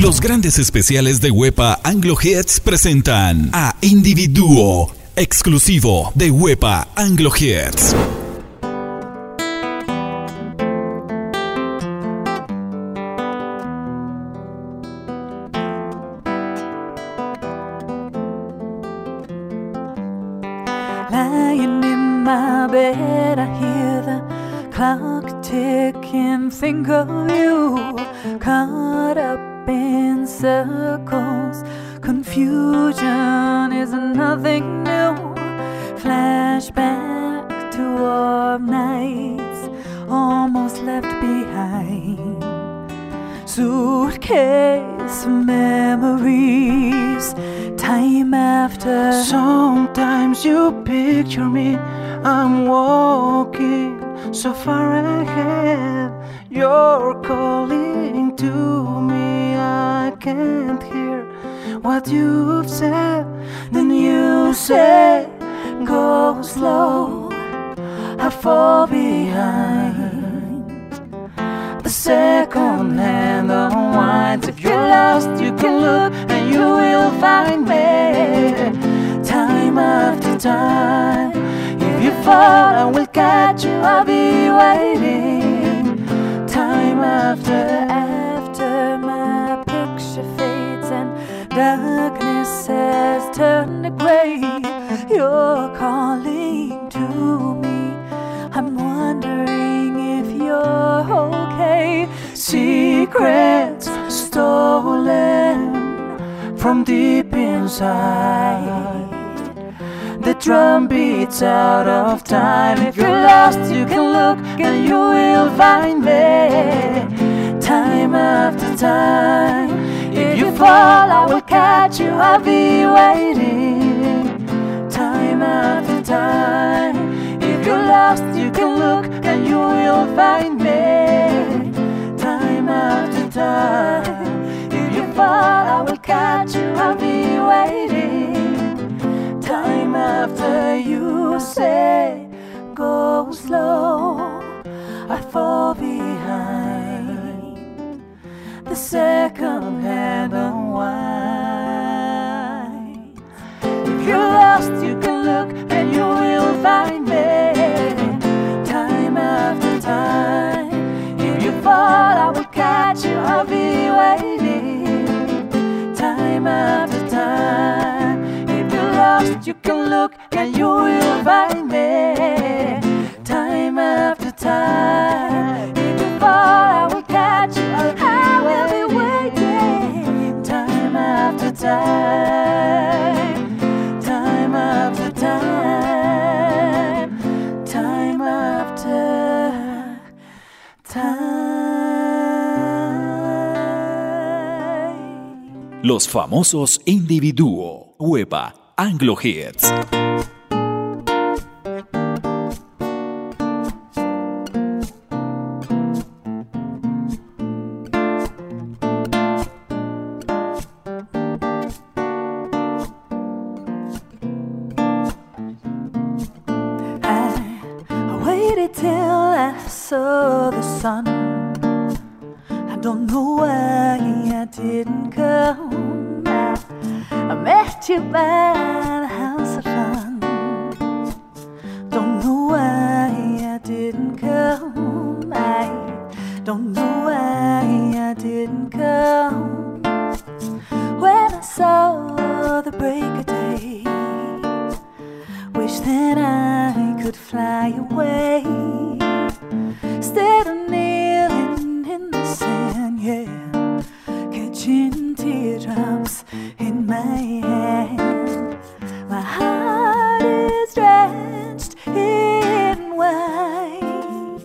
Los grandes especiales de Wepa Anglo Hits presentan a Individuo, exclusivo de Wepa Anglo Hits. Sometimes you picture me, I'm walking so far ahead. You're calling to me, I can't hear what you've said. Then you say, Go slow, I fall behind. The second hand unwinds. If you're lost, you can look and you will find me. Time after time. If you fall, I will catch you, I'll be waiting. Time after after my picture fades and darkness has turned to gray. You're calling to me. I'm wondering if you're okay. Secrets stolen from deep inside. The drum beats out of time. If you're lost, you can look and you will find me. Time after time. If you fall, I will catch you. I'll be waiting. Time after time. If you're lost, you can look and you will find me. Time after time. If you fall, I will catch you. I'll be waiting. Time after you say, go slow, I fall behind. The second hand unwind. If you're lost, you can look and you will find me. Time after time. If you fall, I will catch you. I'll be waiting. Time after lost, you can look and you will find me. Time after time. If you fall, I will catch you. I will be waiting. Time after time. Time after time. Time after time. Los famosos Individuo, Wepa Anglo Hits. I, waited till I saw the sun. My hand. My heart is drenched in white,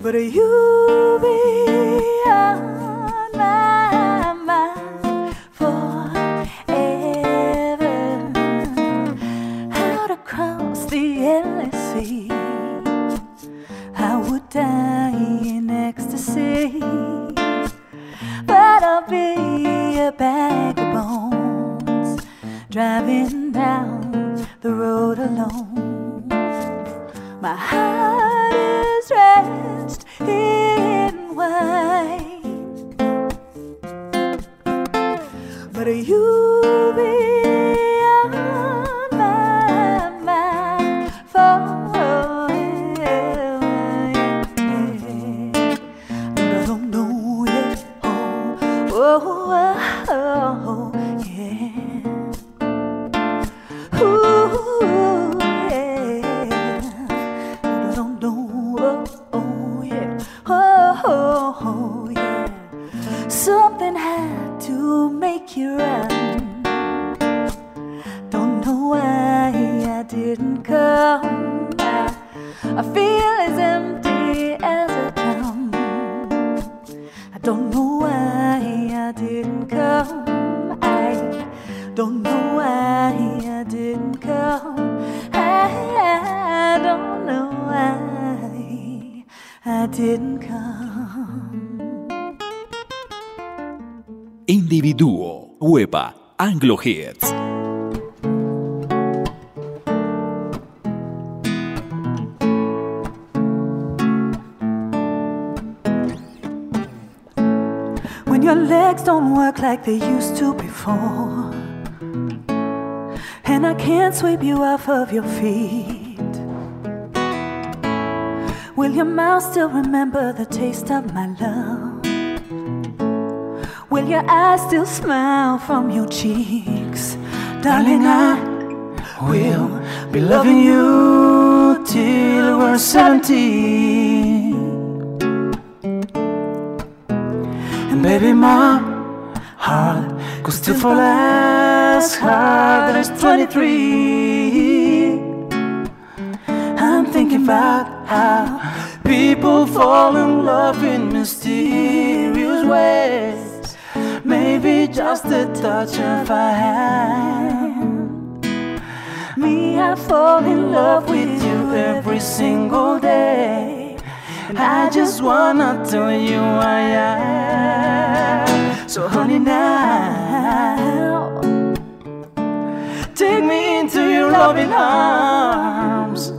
but you fall Individuo, Anglo Hits. When your legs don't work like they used to before, and I can't sweep you off of your feet. Will your mouth still remember the taste of my love? Will your eyes still smile from your cheeks? Darling, I We'll be loving you till we're 70. And baby, my heart could still fall as hard as 23. I'm thinking about how people fall in love in mysterious ways. Maybe just a touch of a hand. Me, I fall in love with you every single day. I just wanna tell you I am. So, honey, now take me into your loving arms.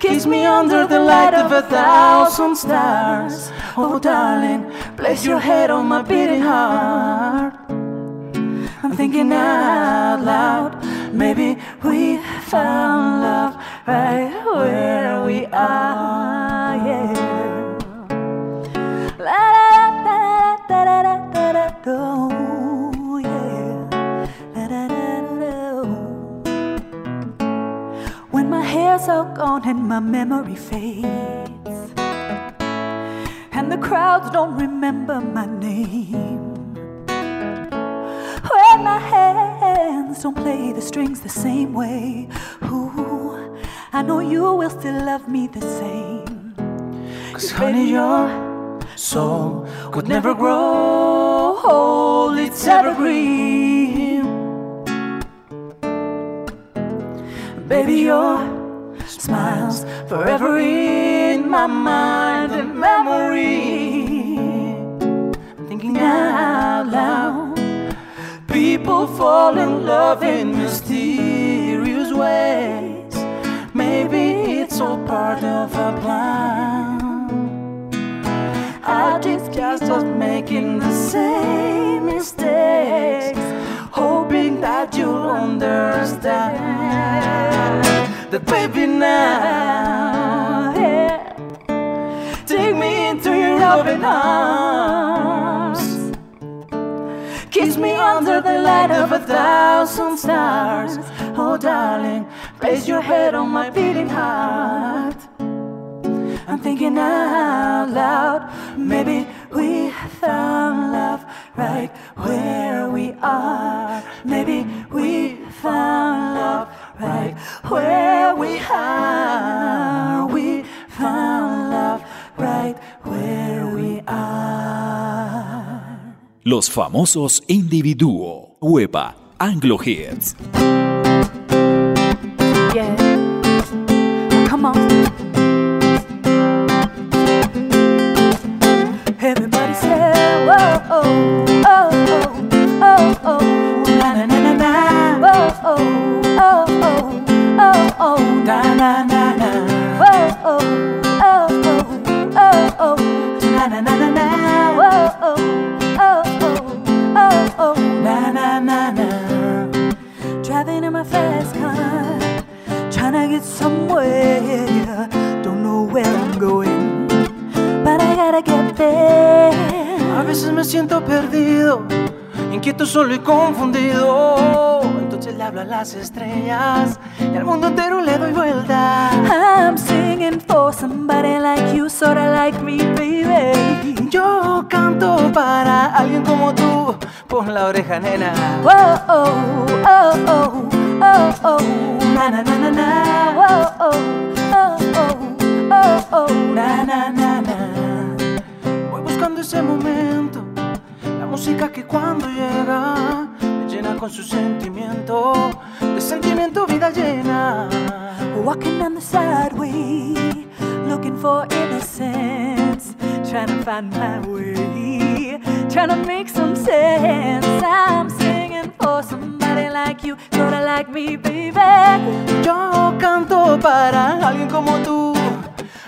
Kiss me under the light of a thousand stars. Oh, darling, place your head on my beating heart. I'm thinking out loud. Maybe we found love right where we are. Yeah. La da da da da da da da. When my hair's all gone and my memory fades the crowds don't remember my name. When my hands don't play the strings the same way, ooh, I know you will still love me the same. Cause honey, your soul could never grow old, it's evergreen. Baby, your smiles forever in my mind memory. I'm thinking out loud. People fall in love in mysterious ways. Maybe it's all part of a plan. I just just us making the same mistakes, hoping that you'll understand. That baby now, loving arms. Kiss me under the light of a thousand stars. Oh, darling, place your head on my beating heart. I'm thinking out loud. Maybe we found love right where we are. Maybe we found love right where we are. We found Los famosos individuo, Huepa, Anglo Hits. Get somewhere. Don't know where I'm going, but I gotta get there. A veces me siento perdido, inquieto, solo y confundido. Entonces le hablo a las estrellas y al mundo entero le doy vuelta. I'm singing for somebody like you, sorta like me, baby. Yo canto para alguien como tú, pon la oreja, nena. Whoa, oh, oh, oh, oh, oh, na na na na na. Whoa, oh, oh, oh, oh, oh, na na na na. Voy buscando ese momento, la música que cuando llega me llena con su sentimiento, de sentimiento vida llena. Walking on the sideway, looking for innocence, trying to find my way, trying to make some sense. I'm for somebody like you, sorta like me, baby. Yo canto para alguien como tú.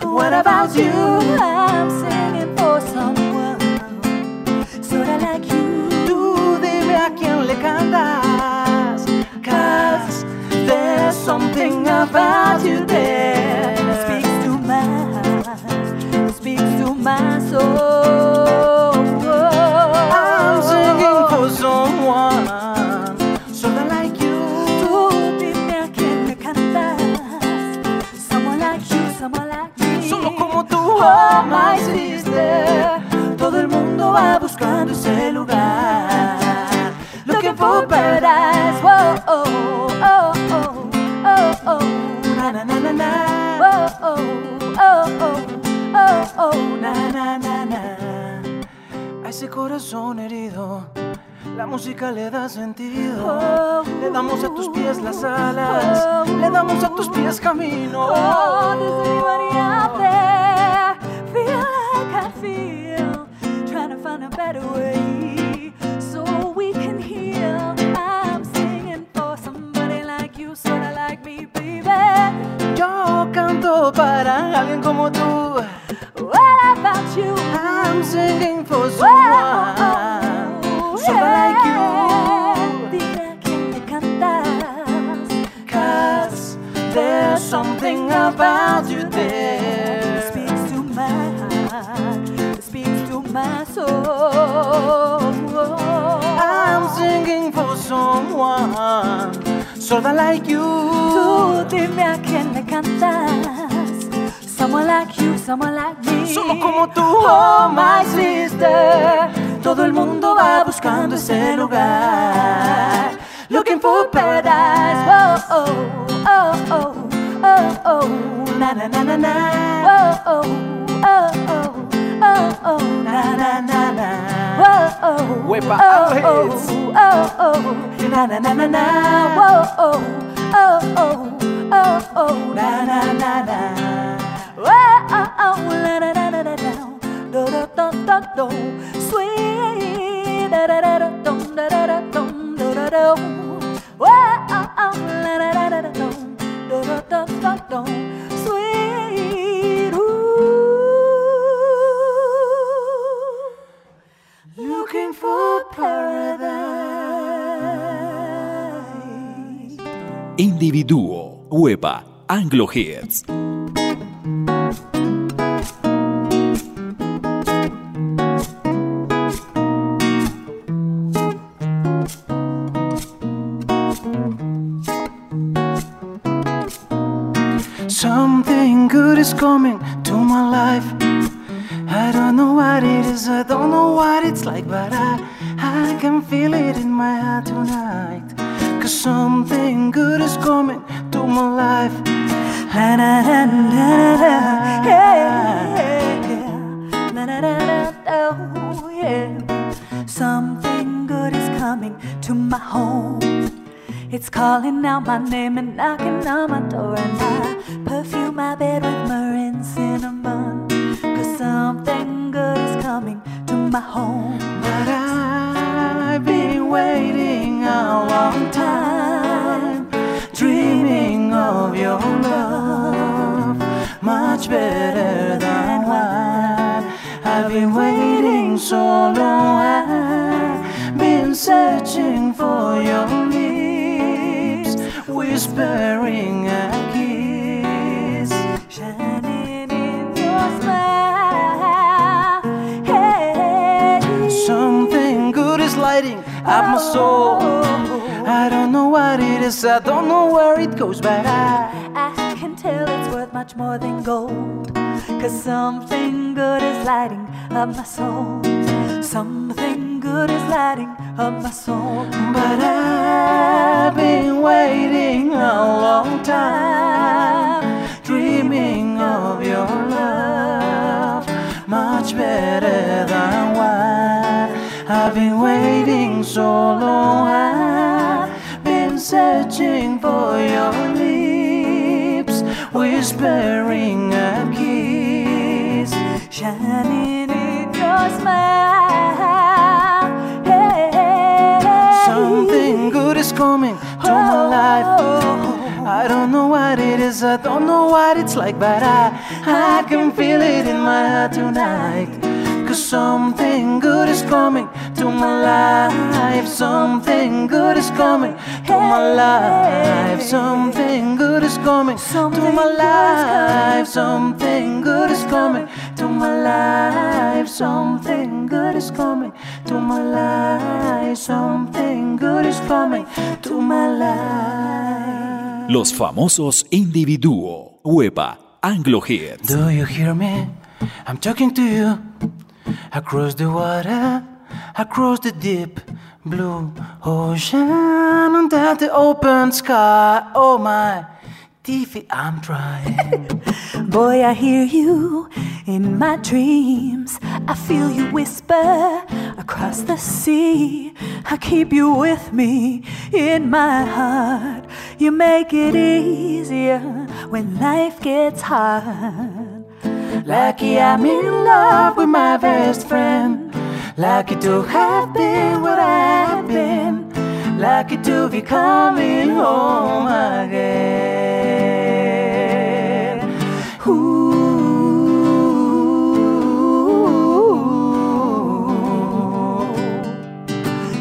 What about you? I'm singing for someone, sorta like you. Tú dime a quién le cantas. Cause there's something about you there. Speaks to my heart, speaks to my soul. Oh my sister. Todo el mundo va buscando ese lugar. Looking for paradise. Whoa, oh, oh, oh, oh, oh. Na na na na na. Whoa, oh, oh, oh, oh, oh. Na na na na. A ese corazón herido, la música le da sentido. Oh, Le damos a tus pies las alas, le damos a tus pies camino. Oh, better way so we can heal. I'm singing for somebody like you, sorta like me, baby. Yo canto para alguien como tú. What about you? I'm singing for Well, oh, oh, someone, oh, someone like you. Dime a quién le cantas. Cause there's something about you I'm singing for someone, someone like you. Tú dime a quién le cantas. Someone like you, someone like me. Solo como tú. oh, oh my sister. Todo el mundo va buscando ese lugar. Looking for paradise. Whoa, oh, oh, oh, oh, oh, na na na na na. Whoa, oh, oh, oh, oh. Oh, oh, na na na na. Whoa, oh, Wepa oh, oh, oh, oh, na na na na na. Whoa, oh, oh, oh, oh, oh, na na na na. Whoa, oh, oh, la da da da da da. Do do do do do. Sweet da da da da dum da da da do do do. Whoa, oh, oh, la da da da da dum do do do do Individuo, Huepa, Anglo Hits. And knocking on my door, and I perfume my bed with myrrh and cinnamon. Cause something good is coming to my home. But I've been waiting a long time, dreaming of your love, much better than wine. I've been waiting so long, I've been searching for your whispering a kiss shining in your smile. Hey. Something good is lighting up my soul. I don't know what it is, I don't know where it goes, but I, I can tell it's worth much more than gold. Cause something good is lighting up my soul. Something good is lighting up my soul. But I I've been waiting a long time, dreaming of your love, much better than what I've been waiting so long. I've been searching for your lips, whispering a kiss, shining in your smile. Is coming to my life. I don't know what it is, I don't know what it's like, but I, I can feel it in my heart tonight. Cause something good is coming to my life. Something good is coming to my life. Something good is coming to my life. Something good is coming to my life. Something good is coming to my life. Something good is coming to my life. Los famosos individuo. Huepa Anglo Hits. Do you hear me? I'm talking to you across the water, across the deep blue ocean, under the open sky. Oh my, Tiffy, I'm trying. Boy, I hear you in my dreams. I feel you whisper across the sea. I keep you with me in my heart. You make it easier when life gets hard. Lucky I'm in love with my best friend. Lucky to have been what I've been. Lucky to be coming home again. Ooh.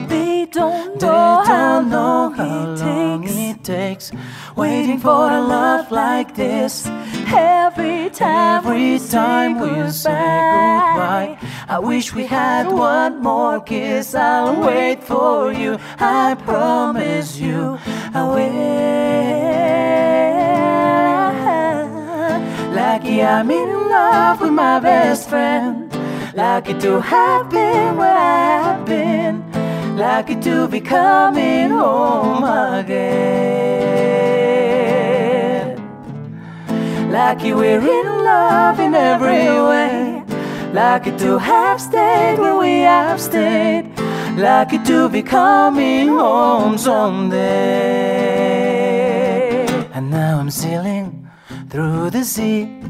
They don't know how don't know long how it long takes. it takes waiting for a love like this. Every time, Every time we say goodbye, I wish we had one more kiss. I'll wait for you, I promise you, I will. Lucky I'm in love with my best friend. Lucky to have been where I have been. Lucky to be coming home again. Lucky we're in love in every way. Lucky to have stayed where we have stayed. Lucky to be coming home someday. And now I'm sailing through the sea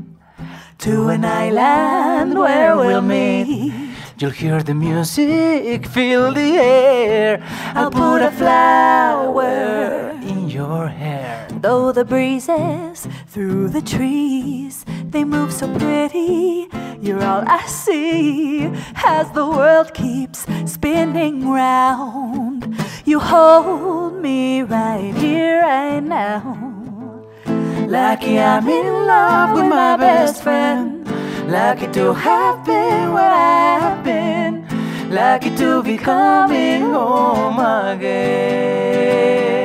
to an island where we'll meet. You'll hear the music, feel the air. I'll put a flower in your hair. Though the breezes through the trees, they move so pretty. You're all I see as the world keeps spinning round. You hold me right here, right now. Lucky I'm in love with my best friend. Lucky to have been where I have been. Lucky to be coming home again.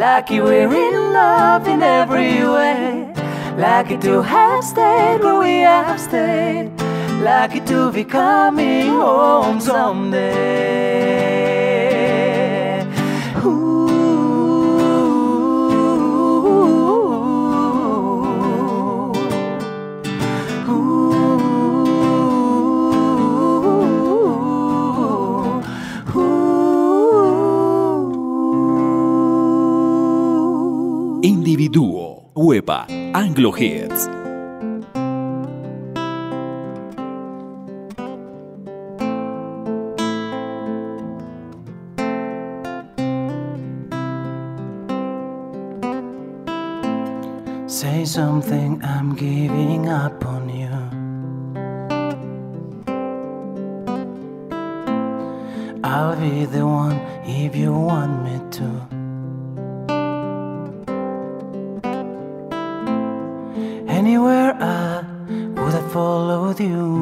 Lucky we're in love in every way. Lucky to have stayed where we have stayed. Lucky to be coming home someday. Ooh. Individuo. Wepa Anglo Hits. Say something, I'm giving up on you. I'll be the one if you want me to. You.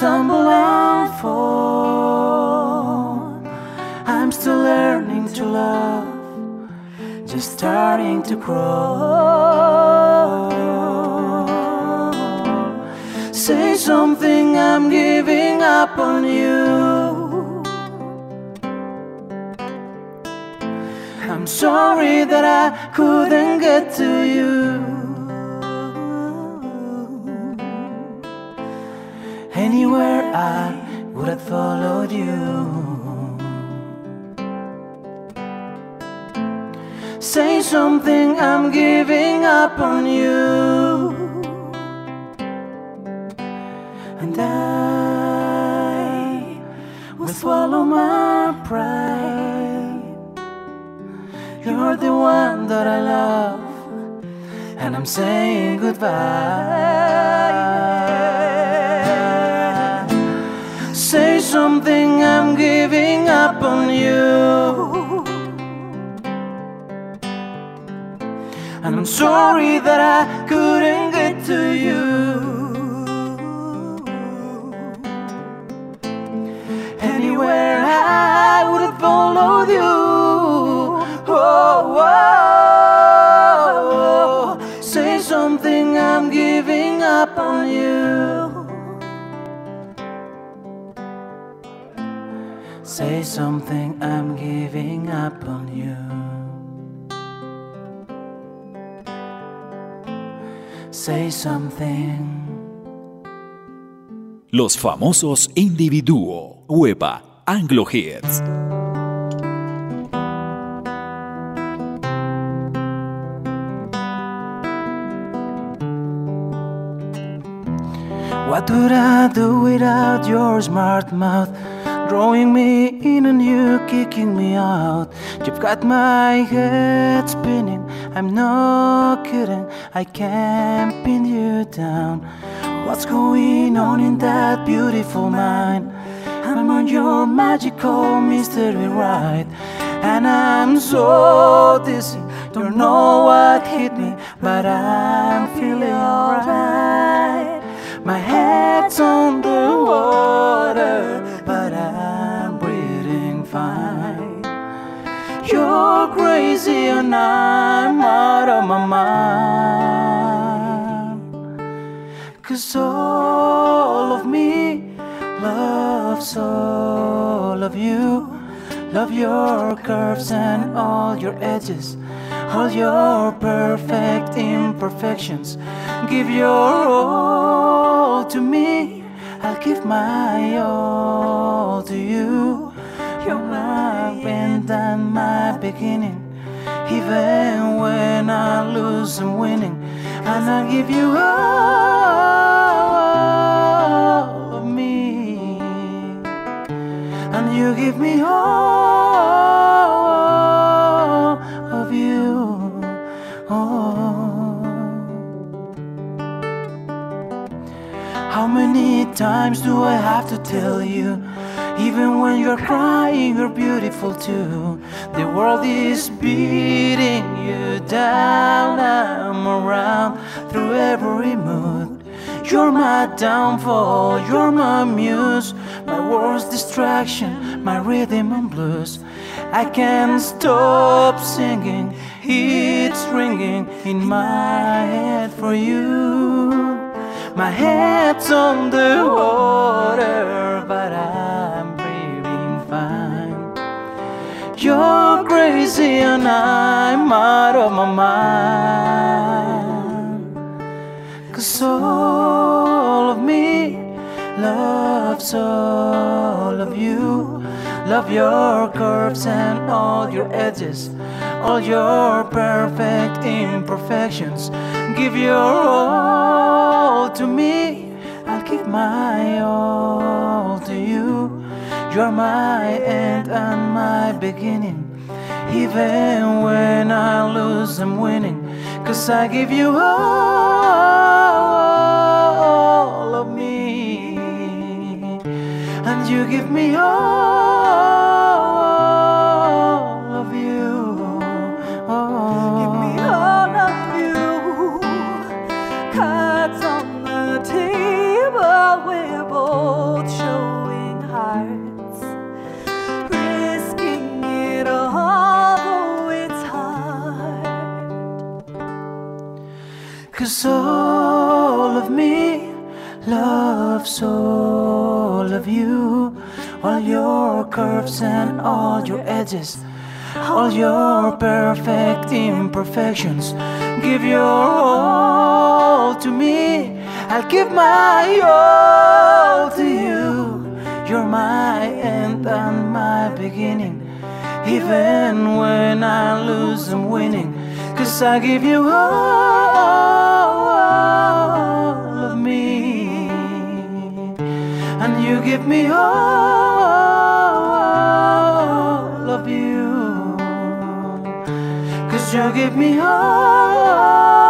Stumble and fall. I'm still learning to love, just starting to crawl. Say something, I'm giving up on you. I'm sorry that I couldn't get to you. Anywhere I would have followed you. Say something, I'm giving up on you. And I will swallow my pride. You're the one that I love, and I'm saying goodbye. Something, I'm giving up on you. And I'm sorry that I couldn't get to you. Anywhere I would have followed you. Oh, oh, oh. oh. Say something, I'm giving up on you. Say something, I'm giving up on you. Say something. Los famosos individuo. Huepa Anglo Hits. What would I do without your smart mouth? Drawing me in and you kicking me out. You've got my head spinning. I'm not kidding. I can't pin you down. What's going on in that beautiful mind? I'm on your magical mystery ride. And I'm so dizzy. Don't know what hit me, but I'm feeling alright. My head's on the Cause all of me loves all of you. Love your curves and all your edges, all your perfect imperfections. Give your all to me, I'll give my all to you. You're my end and my beginning, even when I lose I'm winning, and I give you all of me and you give me all of you. Oh. How many times do I have to tell you? Even when you're crying, you're beautiful too. The world is beating you down. I'm around through every mood. You're my downfall, you're my muse, my worst distraction, my rhythm and blues. I can't stop singing, it's ringing in my head for you. My head's on the water, but I'm You're crazy and I'm out of my mind. Cause all of me loves all of you. Love your curves and all your edges, all your perfect imperfections. Give your all to me, I'll give my all you. You're my end and my beginning. Even when I lose, I'm winning. Cause I give you all, all of me. And you give me all all of me loves all of you. All your curves and all your edges. All your perfect imperfections. Give your all to me. I'll give my all to you. You're my end and my beginning. Even when I lose, I'm winning. Cause I give you all of me. And you give me all of you. Cause you give me all